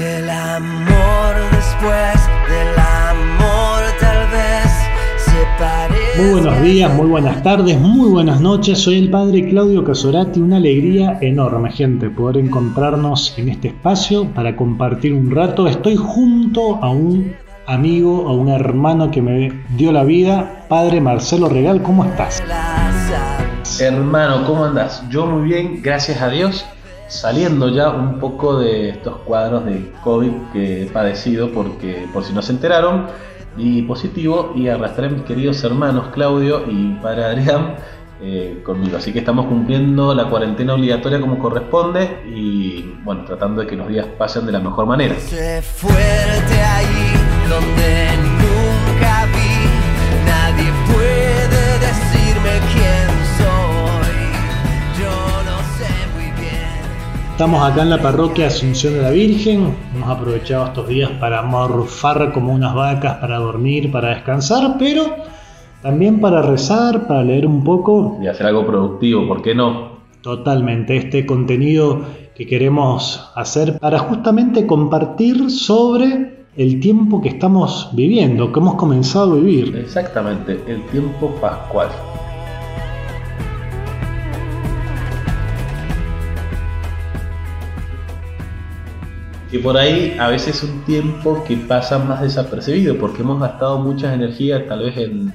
El amor después del amor tal vez se parece. Muy buenos días, muy buenas tardes, muy buenas noches. Soy el padre Claudio Casorati. Una alegría enorme, gente, poder encontrarnos en este espacio para compartir un rato. Estoy junto a un amigo, a un hermano que me dio la vida, padre Marcelo Regal. ¿Cómo estás? Hermano, ¿cómo andas? Yo muy bien, gracias a Dios. Saliendo ya un poco de estos cuadros de COVID que he padecido, porque por si no se enteraron, y positivo y arrastré a mis queridos hermanos Claudio y padre Adrián eh, conmigo. Así que estamos cumpliendo la cuarentena obligatoria como corresponde y bueno, tratando de que los días pasen de la mejor manera. Estamos acá en la parroquia Asunción de la Virgen. Hemos aprovechado estos días para morfar como unas vacas, para dormir, para descansar, pero también para rezar, para leer un poco. Y hacer algo productivo, ¿por qué no? Totalmente, este contenido que queremos hacer para justamente compartir sobre el tiempo que estamos viviendo, que hemos comenzado a vivir. Exactamente, el tiempo pascual. Que por ahí a veces es un tiempo que pasa más desapercibido porque hemos gastado muchas energías tal vez en,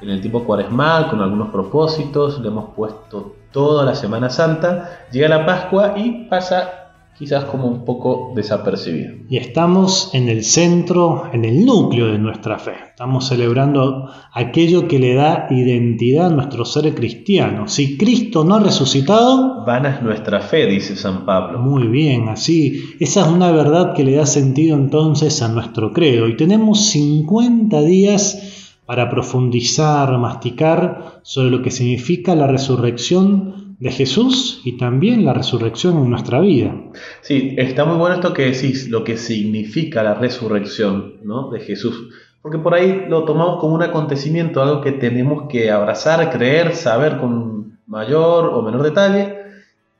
en el tiempo cuaresmal con algunos propósitos, le hemos puesto toda la Semana Santa, llega la Pascua y pasa quizás como un poco desapercibido. Y estamos en el centro, en el núcleo de nuestra fe. Estamos celebrando aquello que le da identidad a nuestro ser cristiano. Si Cristo no ha resucitado, Vana es nuestra fe, dice San Pablo. muy bien, así. Esa es una verdad que le da sentido entonces a nuestro credo. Y tenemos 50 días para profundizar, masticar sobre lo que significa la resurrección de Jesús y también la resurrección en nuestra vida. Sí, está muy bueno esto que decís, lo que significa la resurrección ¿no? de Jesús. Porque por ahí lo tomamos como un acontecimiento, algo que tenemos que abrazar, creer, saber con mayor o menor detalle,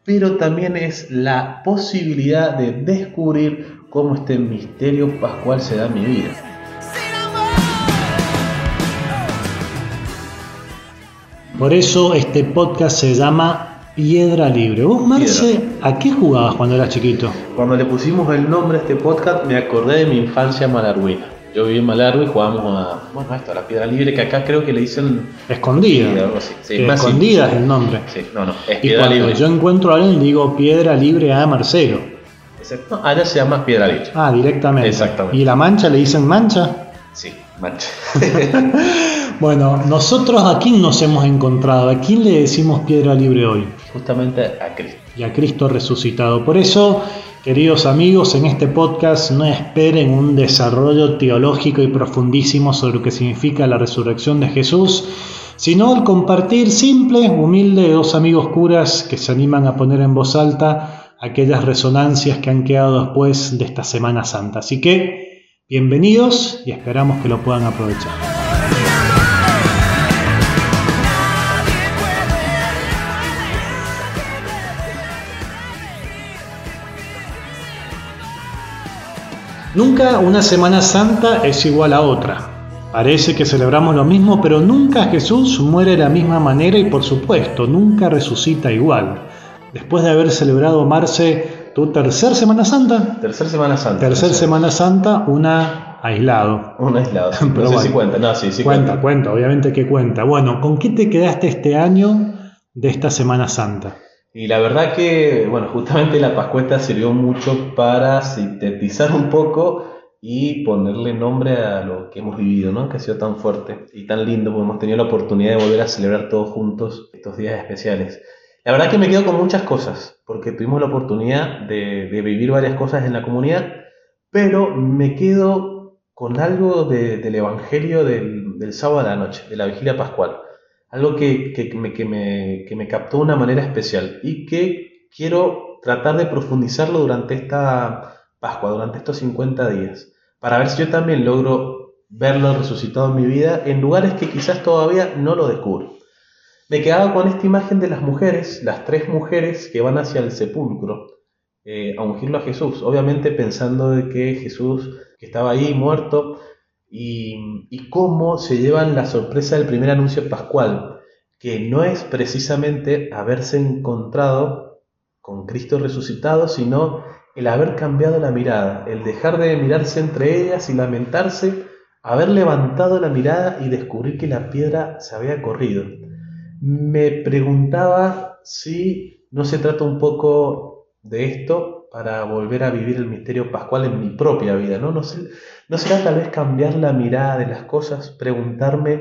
pero también es la posibilidad de descubrir cómo este misterio pascual se da en mi vida. Por eso este podcast se llama Piedra Libre. ¿Vos, Marce, a qué jugabas cuando eras chiquito? Cuando le pusimos el nombre a este podcast, me acordé de mi infancia malarguina. Yo viví en Malargüe y jugábamos a, bueno, esto, a la piedra libre, que acá creo que le dicen Escondida. algo así. Sí, Que más escondida es el nombre. Sí, no, no, es Y piedra cuando libre. yo encuentro a alguien, digo Piedra Libre a Marcelo. Excepto- allá se llama piedra libre. Ah, directamente. Exactamente. ¿Y la mancha le dicen mancha? Sí, mancha. Bueno, nosotros a quién nos hemos encontrado, a quién le decimos Piedra Libre hoy. Justamente a Cristo. y a Cristo resucitado. Por eso, queridos amigos, en este podcast no esperen un desarrollo teológico y profundísimo sobre lo que significa la resurrección de Jesús, sino el compartir simple, humilde de dos amigos curas que se animan a poner en voz alta aquellas resonancias que han quedado después de esta Semana Santa. Así que, bienvenidos y esperamos que lo puedan aprovechar. Nunca una Semana Santa es igual a otra. Parece que celebramos lo mismo, pero nunca Jesús muere de la misma manera y por supuesto, nunca resucita igual. Después de haber celebrado Marce tu tercer Semana Santa, Tercer Semana Santa. tercer. Semana Santa, una aislado. Un aislado. sí. Pero no sé bueno. si cuenta. No, sí, sí cuenta, cuenta, obviamente que cuenta. Bueno, ¿con qué te quedaste este año de esta Semana Santa? Y la verdad que, bueno, justamente la Pascueta sirvió mucho para sintetizar un poco y ponerle nombre a lo que hemos vivido, ¿no? Que ha sido tan fuerte y tan lindo, porque hemos tenido la oportunidad de volver a celebrar todos juntos estos días especiales. La verdad que me quedo con muchas cosas, porque tuvimos la oportunidad de, vivir varias cosas en la comunidad, pero me quedo con algo de- del Evangelio del, del sábado a la noche, de la vigilia pascual. Algo que, que me, que, me, que me captó de una manera especial y que quiero tratar de profundizarlo durante esta Pascua, durante estos 50 días, para ver si yo también logro verlo resucitado en mi vida en lugares que quizás todavía no lo descubro. Me quedaba con esta imagen de las mujeres, las tres mujeres que van hacia el sepulcro, eh, a ungirlo a Jesús, obviamente pensando de que Jesús, que estaba ahí muerto, y, cómo se llevan la sorpresa del primer anuncio pascual, que no es precisamente haberse encontrado con Cristo resucitado, sino el haber cambiado la mirada, el dejar de mirarse entre ellas y lamentarse, haber levantado la mirada y descubrir que la piedra se había corrido. Me preguntaba si no se trata un poco de esto para volver a vivir el misterio pascual en mi propia vida, ¿no? No, ¿no será tal vez cambiar la mirada de las cosas, preguntarme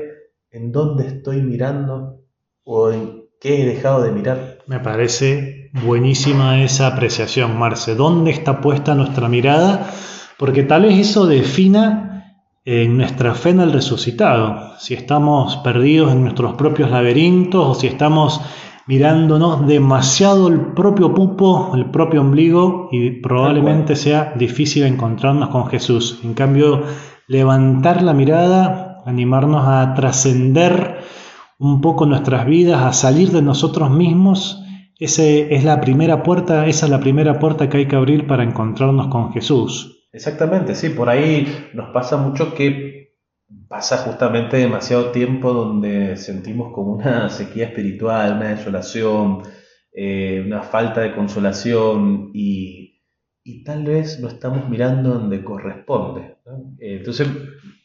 en dónde estoy mirando o en qué he dejado de mirar? Me parece buenísima esa apreciación, Marce. ¿Dónde está puesta nuestra mirada? Porque tal vez eso defina en nuestra fe en el resucitado, si estamos perdidos en nuestros propios laberintos o si estamos mirándonos demasiado el propio pupo, el propio ombligo y probablemente sea difícil encontrarnos con Jesús. En cambio, levantar la mirada, animarnos a trascender un poco nuestras vidas, a salir de nosotros mismos, ese es la primera puerta, esa es la primera puerta que hay que abrir para encontrarnos con Jesús. Exactamente, sí, por ahí nos pasa mucho que pasa justamente demasiado tiempo donde sentimos como una sequía espiritual, una desolación, eh, una falta de consolación y, tal vez no estamos mirando donde corresponde. Eh, entonces,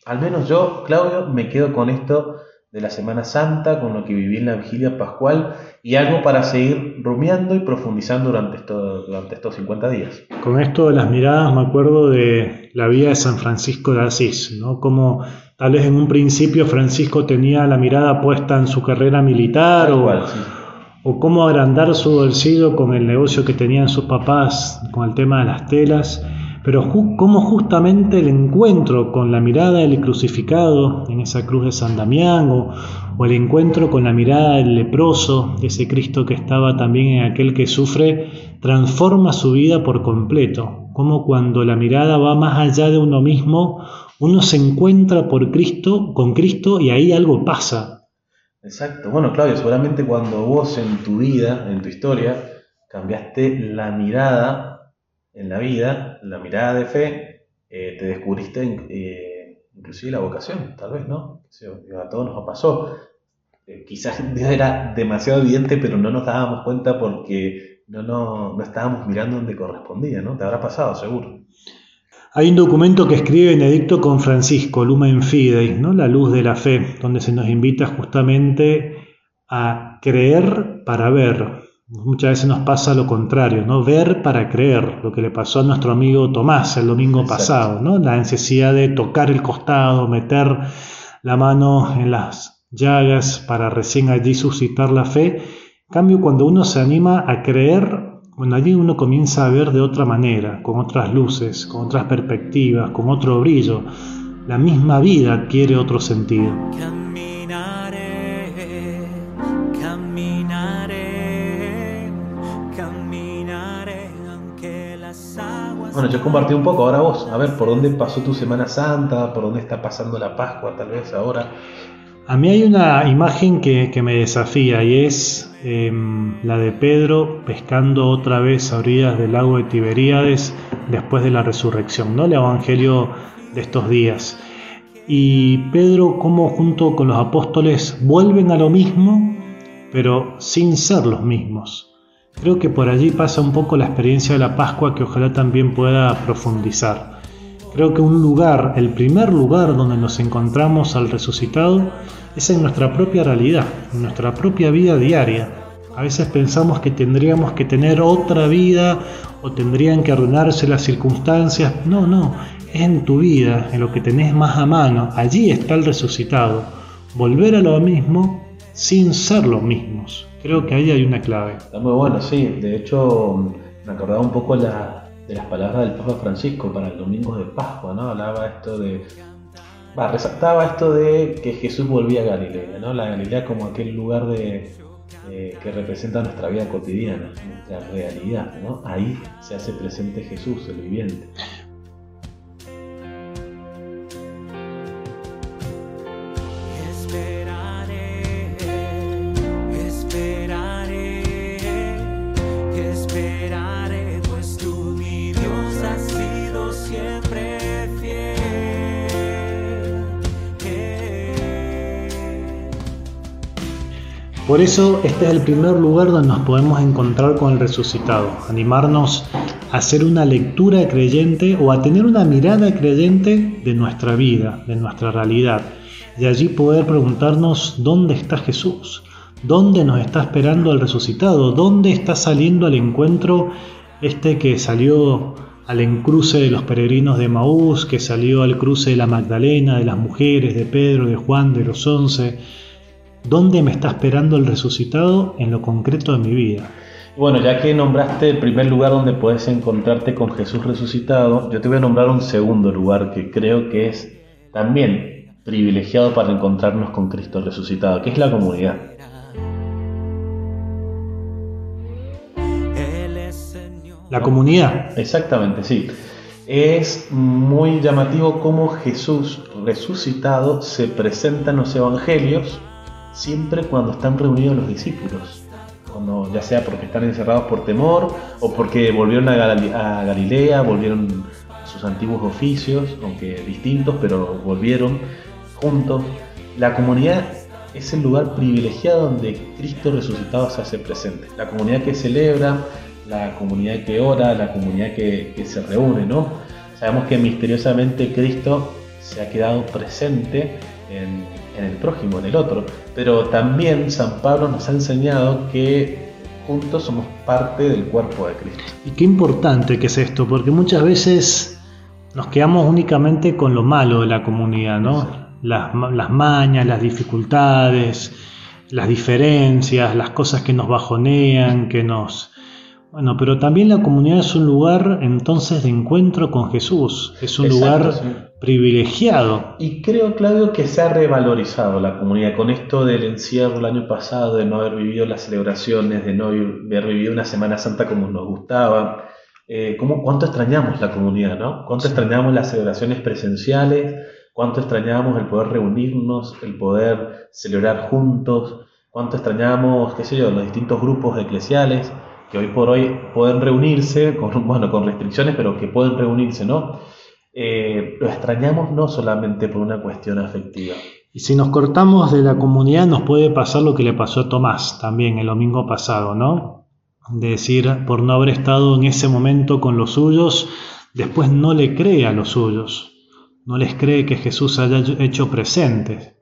al menos yo, Claudio, me quedo con esto de la Semana Santa, con lo que viví en la vigilia pascual y algo para seguir rumiando y profundizando durante, esto, durante estos 50 días. Con esto de las miradas me acuerdo de la vida de San Francisco de Asís, ¿no? Como tal vez en un principio Francisco tenía la mirada puesta en su carrera militar o, o cómo agrandar su bolsillo con el negocio que tenían sus papás con el tema de las telas pero cómo justamente el encuentro con la mirada del crucificado en esa cruz de San Damián o, el encuentro con la mirada del leproso, ese Cristo que estaba también en aquel que sufre, transforma su vida por completo. Como cuando la mirada va más allá de uno mismo, uno se encuentra por Cristo, con Cristo y ahí algo pasa. Exacto. Bueno, Claudio, seguramente cuando vos en tu vida, en tu historia, cambiaste la mirada en la vida, la mirada de fe, eh, te descubriste eh, inclusive la vocación, tal vez, ¿no? A todos nos pasó. Eh, quizás era demasiado evidente, pero no nos dábamos cuenta porque no, no, no estábamos mirando donde correspondía, ¿no? Te habrá pasado, seguro. Hay un documento que escribe Benedicto con Francisco, Lumen Fidei, ¿no? la luz de la fe, donde se nos invita justamente a creer para ver, Muchas veces nos pasa lo contrario, ¿no? Ver para creer, lo que le pasó a nuestro amigo Tomás el domingo pasado, ¿no? La necesidad de tocar el costado, meter la mano en las llagas para recién allí suscitar la fe. En cambio, cuando uno se anima a creer, bueno, allí uno comienza a ver de otra manera, con otras luces, con otras perspectivas, con otro brillo. La misma vida adquiere otro sentido. Bueno, yo compartí un poco, ahora vos, a ver, ¿por dónde pasó tu Semana Santa? ¿Por dónde está pasando la Pascua tal vez ahora? A mí hay una imagen que, me desafía y es em, la de Pedro pescando otra vez a orillas del lago de Tiberíades después de la resurrección, ¿no? El Evangelio de estos días. Y Pedro como junto con los apóstoles vuelven a lo mismo, pero sin ser los mismos. Creo que por allí pasa un poco la experiencia de la Pascua que ojalá también pueda profundizar. Creo que un lugar, el primer lugar donde nos encontramos al resucitado, es en nuestra propia realidad, en nuestra propia vida diaria. A veces pensamos que tendríamos que tener otra vida o tendrían que arruinarse las circunstancias. No, no, es en tu vida, en lo que tenés más a mano. Allí está el resucitado. Volver a lo mismo sin ser los mismos. Creo que ahí hay una clave. Está muy bueno, sí. De hecho, me acordaba un poco de las palabras del Papa Francisco para el domingo de Pascua, ¿no? Hablaba esto de. Va, resaltaba esto de que Jesús volvía a Galilea, ¿no? La Galilea como aquel lugar de, que representa nuestra vida cotidiana, nuestra realidad, ¿no? Ahí se hace presente Jesús, el viviente. Por eso este es el primer lugar donde nos podemos encontrar con el resucitado, animarnos a hacer una lectura creyente o a tener una mirada creyente de nuestra vida, de nuestra realidad. De allí poder preguntarnos dónde está Jesús, dónde nos está esperando el resucitado, dónde está saliendo al encuentro este que salió al encruce de los peregrinos de Maús, que salió al cruce de la Magdalena, de las mujeres, de Pedro, de Juan, de los once ¿Dónde me está esperando el resucitado en lo concreto de mi vida? Bueno, ya que nombraste el primer lugar donde puedes encontrarte con Jesús resucitado, yo te voy a nombrar un segundo lugar que creo que es también privilegiado para encontrarnos con Cristo resucitado, que es la comunidad. La comunidad. Exactamente, sí. Es muy llamativo cómo Jesús resucitado se presenta en los evangelios siempre cuando están reunidos los discípulos. Cuando, ya sea porque están encerrados por temor o porque volvieron a, Galilea, volvieron a sus antiguos oficios, aunque distintos, pero volvieron juntos. La comunidad es el lugar privilegiado donde Cristo resucitado se hace presente. La comunidad que celebra, la comunidad que ora, la comunidad que, que se reúne, ¿no? Sabemos que misteriosamente Cristo se ha quedado presente en, el prójimo, en el otro. Pero también San Pablo nos ha enseñado que juntos somos parte del cuerpo de Cristo. Y qué importante que es esto, porque muchas veces nos quedamos únicamente con lo malo de la comunidad, ¿no? Las, las mañas, las dificultades, las diferencias, las cosas que nos bajonean, que nos bueno, pero también la comunidad es un lugar entonces de encuentro con Jesús, es un lugar privilegiado. Y creo, Claudio, que se ha revalorizado la comunidad con esto del encierro el año pasado, de no haber vivido las celebraciones, de no haber vivido una Semana Santa como nos gustaba. Eh, ¿cómo, ¿Cuánto extrañamos la comunidad, no? ¿Cuánto extrañamos las celebraciones presenciales? ¿Cuánto extrañamos el poder reunirnos, el poder celebrar juntos? ¿Cuánto extrañamos, qué sé yo, los distintos grupos eclesiales? Que hoy por hoy pueden reunirse, con, bueno, con restricciones, pero que pueden reunirse, ¿no? Eh, lo extrañamos no solamente por una cuestión afectiva. Y si nos cortamos de la comunidad nos puede pasar lo que le pasó a Tomás también el domingo pasado, ¿no? De decir, por no haber estado en ese momento con los suyos, después no le cree a los suyos, no les cree que Jesús haya hecho presente.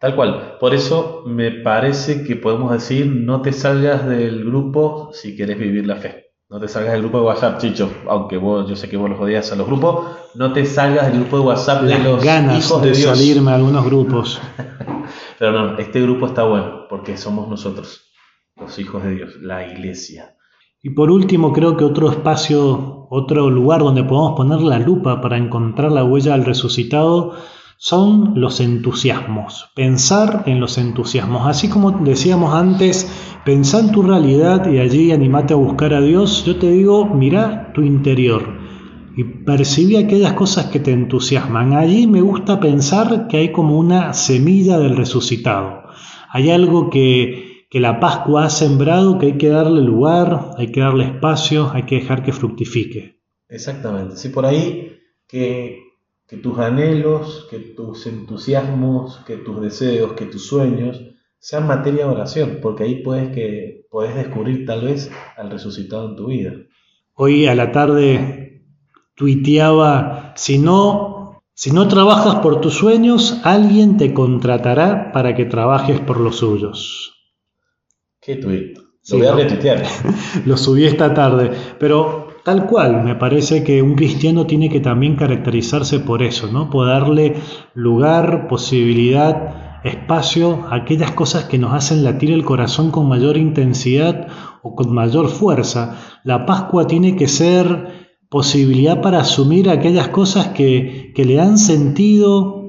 Tal cual. Por eso me parece que podemos decir no te salgas del grupo si quieres vivir la fe. No te salgas del grupo de WhatsApp, Chicho, aunque vos, yo sé que vos los odias a los grupos, no te salgas del grupo de WhatsApp de los ganas hijos de, de salirme a algunos grupos. Pero no, este grupo está bueno porque somos nosotros, los hijos de Dios, la iglesia. Y por último, creo que otro espacio, otro lugar donde podemos poner la lupa para encontrar la huella del resucitado son los entusiasmos, pensar en los entusiasmos. Así como decíamos antes, pensá en tu realidad y allí animate a buscar a Dios, yo te digo, mira tu interior y percibí aquellas cosas que te entusiasman. Allí me gusta pensar que hay como una semilla del resucitado. Hay algo que, que la Pascua ha sembrado, que hay que darle lugar, hay que darle espacio, hay que dejar que fructifique. Exactamente. Sí, por ahí que que tus anhelos, que tus entusiasmos, que tus deseos, que tus sueños sean materia de oración, porque ahí puedes, que, puedes descubrir tal vez al resucitado en tu vida. Hoy a la tarde tuiteaba, si no, si no trabajas por tus sueños, alguien te contratará para que trabajes por los suyos. ¿Qué tuit? Lo voy a retuitear. Lo subí esta tarde, pero Tal cual, me parece que un cristiano tiene que también caracterizarse por eso, ¿no? Por darle lugar, posibilidad, espacio a aquellas cosas que nos hacen latir el corazón con mayor intensidad o con mayor fuerza. La Pascua tiene que ser posibilidad para asumir aquellas cosas que, que le dan sentido,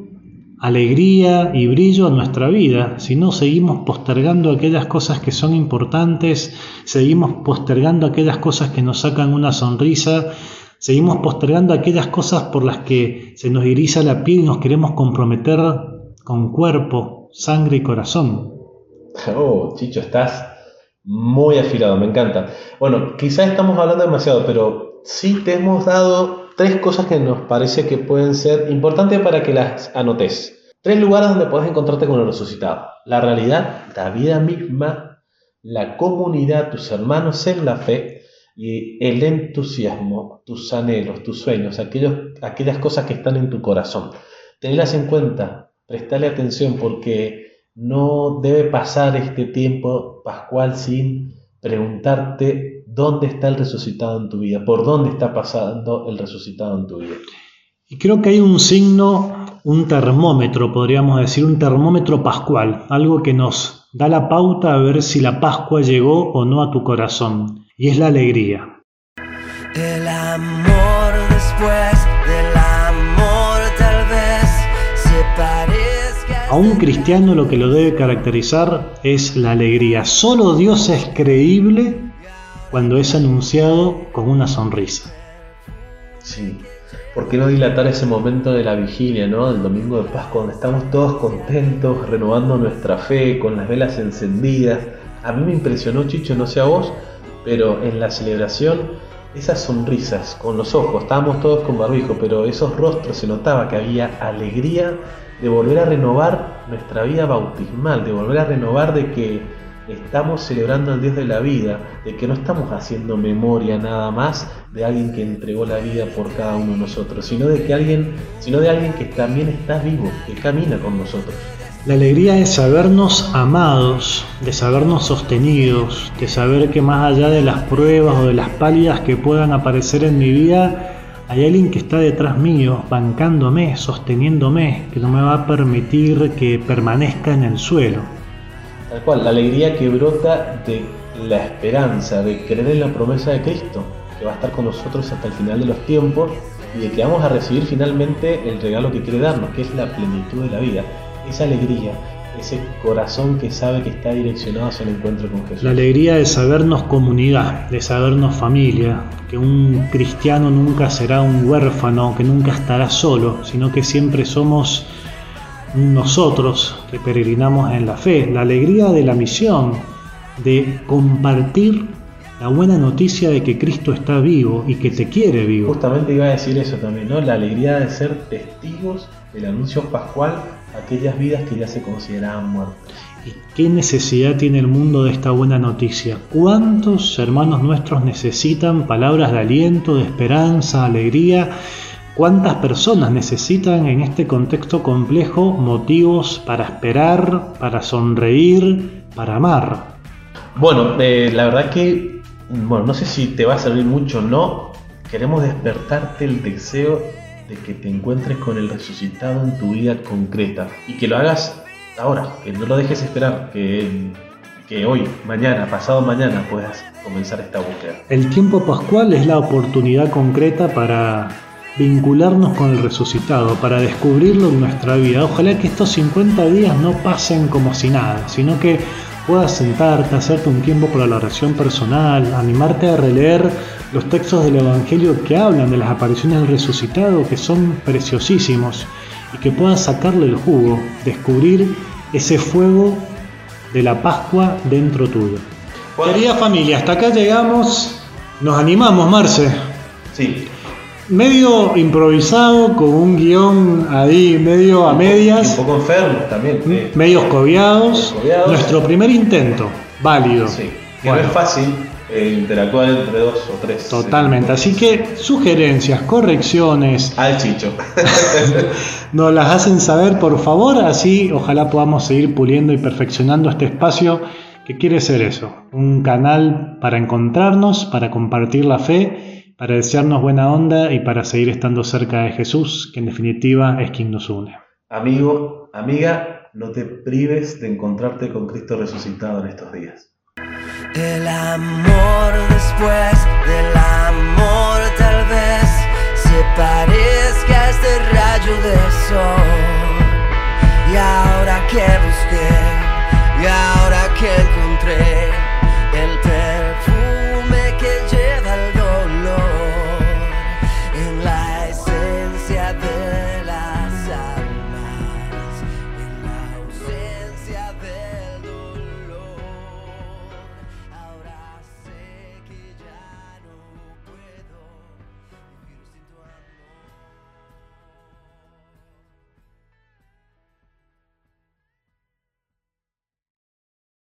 alegría y brillo a nuestra vida, si no seguimos postergando aquellas cosas que son importantes, seguimos postergando aquellas cosas que nos sacan una sonrisa, seguimos postergando aquellas cosas por las que se nos eriza la piel y nos queremos comprometer con cuerpo, sangre y corazón. Oh, Chicho, estás muy afilado, me encanta. Bueno, quizás estamos hablando demasiado, pero sí te hemos dado tres cosas que nos parece que pueden ser importantes para que las anotes. Tres lugares donde puedes encontrarte con el resucitado. La realidad, la vida misma, la comunidad, tus hermanos en la fe y el entusiasmo, tus anhelos, tus sueños, aquellas cosas que están en tu corazón. Tenlas en cuenta, prestale atención porque no debe pasar este tiempo pascual sin preguntarte dónde está el resucitado en tu vida, por dónde está pasando el resucitado en tu vida. Y creo que hay un signo, un termómetro, podríamos decir, un termómetro pascual, algo que nos da la pauta a ver si la Pascua llegó o no a tu corazón, y es la alegría. El amor después del amor A un cristiano lo que lo debe caracterizar es la alegría. Solo Dios es creíble cuando es anunciado con una sonrisa. Sí. ¿Por qué no dilatar ese momento de la vigilia, ¿no? Del domingo de Pascua, donde estamos todos contentos, renovando nuestra fe, con las velas encendidas. A mí me impresionó, Chicho, no sé a vos, pero en la celebración, esas sonrisas con los ojos, estábamos todos con barbijo, pero esos rostros se notaba que había alegría de volver a renovar nuestra vida bautismal, de volver a renovar de que estamos celebrando al Dios de la vida, de que no estamos haciendo memoria nada más de alguien que entregó la vida por cada uno de nosotros, sino de que alguien, sino de alguien que también está vivo, que camina con nosotros. La alegría es sabernos amados, de sabernos sostenidos, de saber que más allá de las pruebas o de las pálidas que puedan aparecer en mi vida, hay alguien que está detrás mío, bancándome, sosteniéndome, que no me va a permitir que permanezca en el suelo. Tal cual, la alegría que brota de la esperanza, de creer en la promesa de Cristo, que va a estar con nosotros hasta el final de los tiempos y de que vamos a recibir finalmente el regalo que quiere darnos, que es la plenitud de la vida. Esa alegría, ese corazón que sabe que está direccionado hacia el encuentro con Jesús. La alegría de sabernos comunidad, de sabernos familia, que un cristiano nunca será un huérfano, que nunca estará solo, sino que siempre somos nosotros que peregrinamos en la fe, la alegría de la misión, de compartir la buena noticia de que Cristo está vivo y que te quiere vivo. Justamente iba a decir eso también, ¿no? La alegría de ser testigos del anuncio pascual aquellas vidas que ya se consideraban muertas. ¿Y qué necesidad tiene el mundo de esta buena noticia? ¿Cuántos hermanos nuestros necesitan palabras de aliento, de esperanza, alegría? ¿Cuántas personas necesitan en este contexto complejo motivos para esperar, para sonreír, para amar? Bueno, eh, la verdad que, bueno, no sé si te va a servir mucho o no. Queremos despertarte el deseo de que te encuentres con el resucitado en tu vida concreta y que lo hagas ahora, que no lo dejes esperar, que, que hoy, mañana, pasado mañana puedas comenzar esta búsqueda. El tiempo pascual es la oportunidad concreta para vincularnos con el resucitado, para descubrirlo en nuestra vida. Ojalá que estos 50 días no pasen como si nada, sino que puedas sentarte, hacerte un tiempo para la oración personal, animarte a releer los textos del Evangelio que hablan de las apariciones del resucitado, que son preciosísimos, y que puedas sacarle el jugo, descubrir ese fuego de la Pascua dentro tuyo. Querida familia, hasta acá llegamos. Nos animamos, Marce. Sí, Medio improvisado, con un guion ahí medio a medias, un poco enfermo también. sí. medios cobiados. Nuestro primer intento, válido. Sí, que Bueno. no es fácil eh, interactuar entre dos o tres. Totalmente. Así que sugerencias, correcciones, Al chicho. nos las hacen saber por favor, así ojalá podamos seguir puliendo y perfeccionando este espacio que quiere ser eso, un canal para encontrarnos, para compartir la fe, para desearnos buena onda y para seguir estando cerca de Jesús, que en definitiva es quien nos une. Amigo, amiga, no te prives de encontrarte con Cristo resucitado en estos días. El amor después del amor tal vez